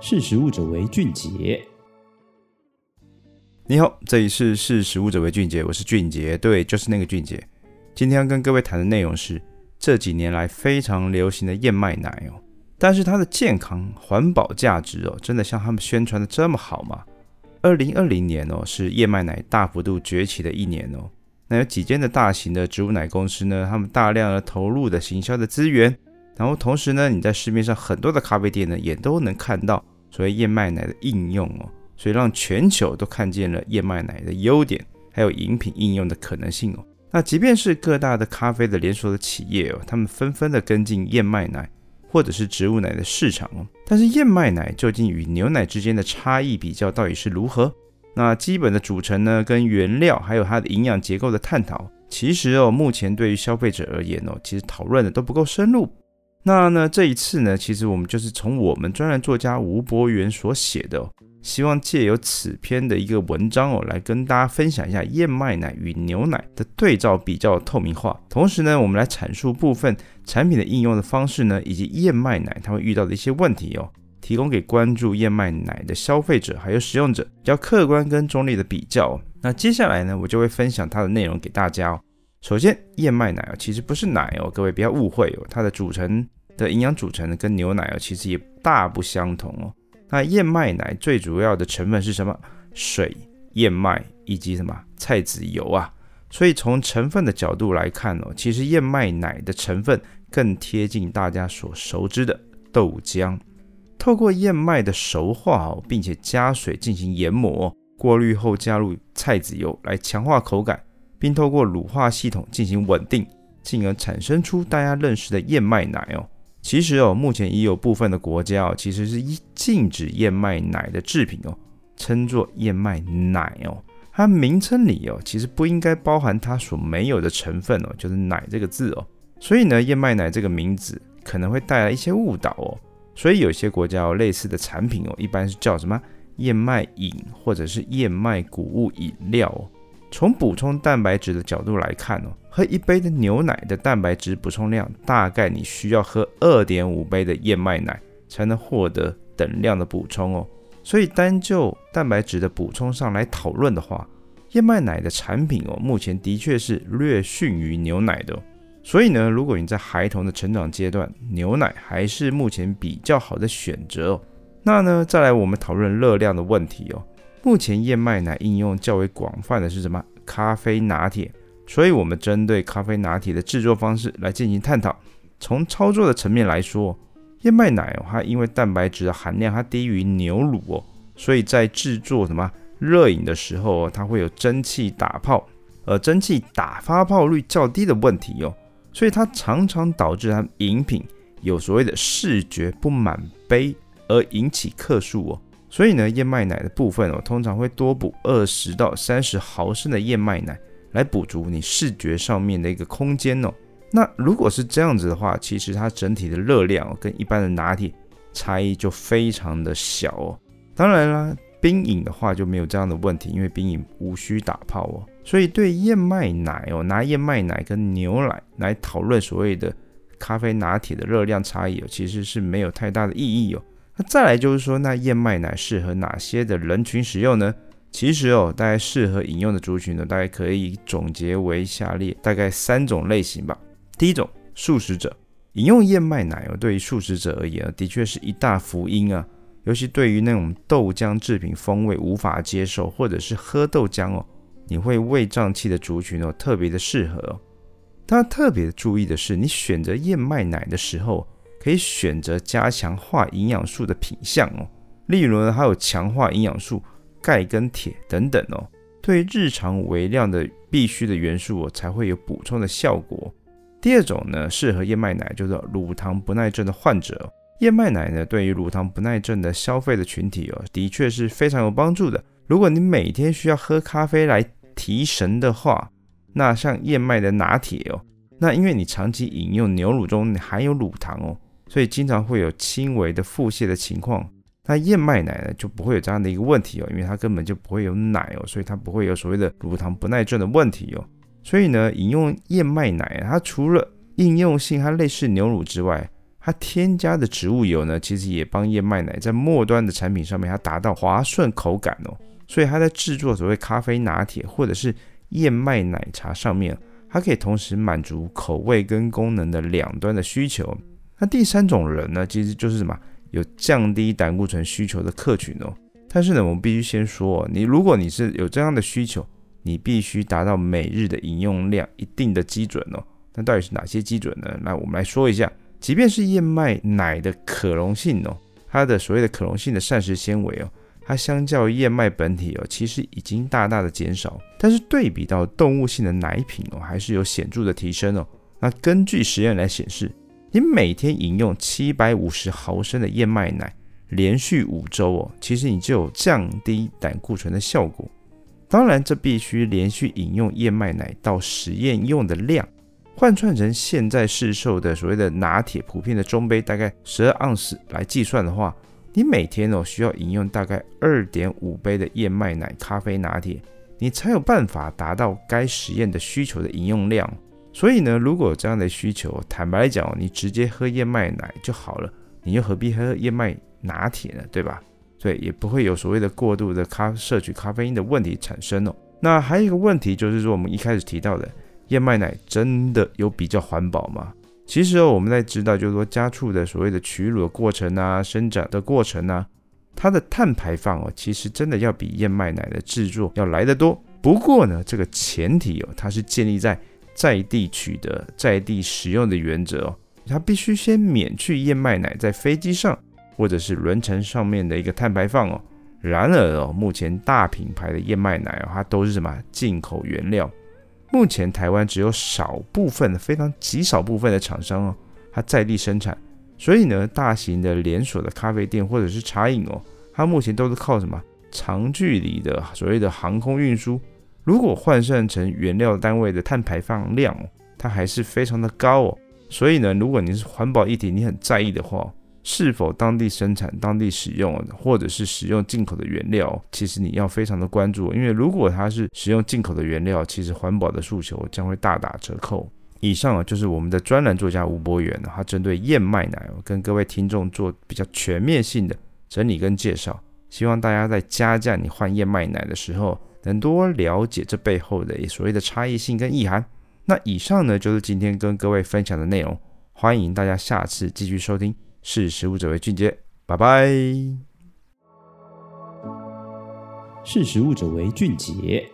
识食物者为俊杰。你好，这里是识食物者为俊杰，我是俊杰，对，就是那个俊杰。今天要跟各位谈的内容是这几年来非常流行的燕麦奶哦，但是它的健康环保价值哦，真的像他们宣传的这么好吗？二零二零年哦，是燕麦奶大幅度崛起的一年哦。那有几间的大型的植物奶公司呢，他们大量的投入的行销的资源，然后同时呢，你在市面上很多的咖啡店呢，也都能看到所谓燕麦奶的应用哦，所以让全球都看见了燕麦奶的优点，还有饮品应用的可能性哦。那即便是各大的咖啡的连锁的企业哦，他们纷纷的跟进燕麦奶或者是植物奶的市场哦，但是燕麦奶究竟与牛奶之间的差异比较到底是如何？那基本的组成呢，跟原料还有它的营养结构的探讨，其实哦，目前对于消费者而言哦，其实讨论的都不够深入。那呢，这一次呢，其实我们就是从我们专栏作家吴博源所写的哦，希望借由此篇的一个文章哦，来跟大家分享一下燕麦奶与牛奶的对照比较透明化，同时呢，我们来阐述部分产品的应用的方式呢，以及燕麦奶它会遇到的一些问题哦。提供给关注燕麦奶的消费者还有使用者比较客观跟中立的比较。那接下来呢，我就会分享它的内容给大家哦。首先，燕麦奶哦，其实不是奶哦，各位不要误会哦。它的组成的营养组成，跟牛奶哦，其实也大不相同哦。那燕麦奶最主要的成分是什么？水、燕麦以及什么菜籽油啊。所以从成分的角度来看哦，其实燕麦奶的成分更贴近大家所熟知的豆浆。透过燕麦的熟化哦，并且加水进行研磨，过滤后加入菜籽油来强化口感，并透过乳化系统进行稳定，进而产生出大家认识的燕麦奶哦。其实哦，目前已有部分的国家哦，其实是一禁止燕麦奶的制品哦，称作燕麦奶哦。它名称里哦，其实不应该包含它所没有的成分哦，就是奶这个字哦。所以呢，燕麦奶这个名字可能会带来一些误导哦。所以有些国家哦类似的产品哦，一般是叫什么燕麦饮或者是燕麦谷物饮料哦。从补充蛋白质的角度来看哦，喝一杯的牛奶的蛋白质补充量，大概你需要喝二点五杯的燕麦奶才能获得等量的补充哦。所以单就蛋白质的补充上来讨论的话，燕麦奶的产品哦，目前的确是略逊于牛奶的。所以呢，如果你在孩童的成长阶段，牛奶还是目前比较好的选择哦。那呢，再来我们讨论热量的问题哦。目前燕麦奶应用较为广泛的是什么？咖啡拿铁。所以我们针对咖啡拿铁的制作方式来进行探讨。从操作的层面来说，燕麦奶哦，它因为蛋白质的含量它低于牛乳哦，所以在制作什么热饮的时候哦，它会有蒸汽打泡，而蒸汽打发泡率较低的问题哦。所以它常常导致它饮品有所谓的视觉不满杯，而引起客诉哦。所以呢，燕麦奶的部分哦，通常会多补二十到三十毫升的燕麦奶，来补足你视觉上面的一个空间哦。那如果是这样子的话，其实它整体的热量跟一般的拿铁差异就非常的小哦。当然啦，冰饮的话就没有这样的问题，因为冰饮无需打泡哦。所以对燕麦奶哦，拿燕麦奶跟牛奶来讨论所谓的咖啡拿铁的热量差异哦，其实是没有太大的意义哦。那再来就是说，那燕麦奶适合哪些的人群使用呢？其实哦，大概适合饮用的族群呢，大概可以总结为下列大概三种类型吧。第一种，素食者饮用燕麦奶哦，对于素食者而言，的确是一大福音啊。尤其对于那种豆浆制品风味无法接受，或者是喝豆浆哦。你会胃胀气的族群哦，特别的适合哦。大家特别注意的是，你选择燕麦奶的时候，可以选择加强化营养素的品项哦。例如呢，还有强化营养素钙跟铁等等哦。对日常微量的必需的元素哦，才会有补充的效果。第二种呢，适合燕麦奶就是乳糖不耐症的患者。燕麦奶呢，对于乳糖不耐症的消费的群体哦，的确是非常有帮助的。如果你每天需要喝咖啡来提神的话，那像燕麦的拿铁哦，那因为你长期饮用牛乳中含有乳糖哦，所以经常会有轻微的腹泻的情况。那燕麦奶呢就不会有这样的一个问题哦，因为它根本就不会有奶哦，所以它不会有所谓的乳糖不耐症的问题哦。所以呢，饮用燕麦奶它除了应用性它类似牛乳之外，它添加的植物油呢，其实也帮燕麦奶在末端的产品上面，它达到滑顺口感哦。所以它在制作所谓咖啡拿铁或者是燕麦奶茶上面，它可以同时满足口味跟功能的两端的需求。那第三种人呢，其实就是什么？有降低胆固醇需求的客群哦。但是呢，我们必须先说，你如果你是有这样的需求，你必须达到每日的饮用量一定的基准哦。那到底是哪些基准呢？那我们来说一下。即便是燕麦奶的可溶性哦，它的所谓的可溶性的膳食纤维哦，它相较于燕麦本体哦，其实已经大大的减少。但是对比到动物性的奶品哦，还是有显著的提升哦。那根据实验来显示，你每天饮用七百五十毫升的燕麦奶，连续五周哦，其实你就有降低胆固醇的效果。当然，这必须连续饮用燕麦奶到实验用的量。换算成现在市售的所谓的拿铁普遍的中杯，大概十二盎司来计算的话，你每天哦需要饮用大概二点五杯的燕麦奶咖啡拿铁，你才有办法达到该实验的需求的饮用量。所以呢，如果有这样的需求，坦白来讲，你直接喝燕麦奶就好了，你又何必喝燕麦拿铁呢？对吧？所以也不会有所谓的过度的咖摄取咖啡因的问题产生哦。那还有一个问题就是说，我们一开始提到的。燕麦奶真的有比较环保吗？其实哦，我们在知道，就是说家畜的所谓的取乳的过程啊，生长的过程啊，它的碳排放哦，其实真的要比燕麦奶的制作要来得多。不过呢，这个前提哦，它是建立在在地取得、在地使用的原则哦，它必须先免去燕麦奶在飞机上或者是轮船上面的一个碳排放哦。然而哦，目前大品牌的燕麦奶哦，它都是什么进口原料。目前台湾只有少部分非常极少部分的厂商哦，它在地生产，所以呢，大型的连锁的咖啡店或者是茶饮哦，它目前都是靠什么长距离的所谓的航空运输。如果换算成原料单位的碳排放量，它还是非常的高哦。所以呢，如果你是环保议题，你很在意的话。是否当地生产、当地使用，或者是使用进口的原料，其实你要非常的关注，因为如果它是使用进口的原料，其实环保的诉求将会大打折扣。以上啊，就是我们的专栏作家吴博远，他针对燕麦奶跟各位听众做比较全面性的整理跟介绍，希望大家在加价你换燕麦奶的时候，能多了解这背后的所谓的差异性跟意涵。那以上呢，就是今天跟各位分享的内容，欢迎大家下次继续收听。识时务者为俊杰，拜拜。识时务者为俊杰。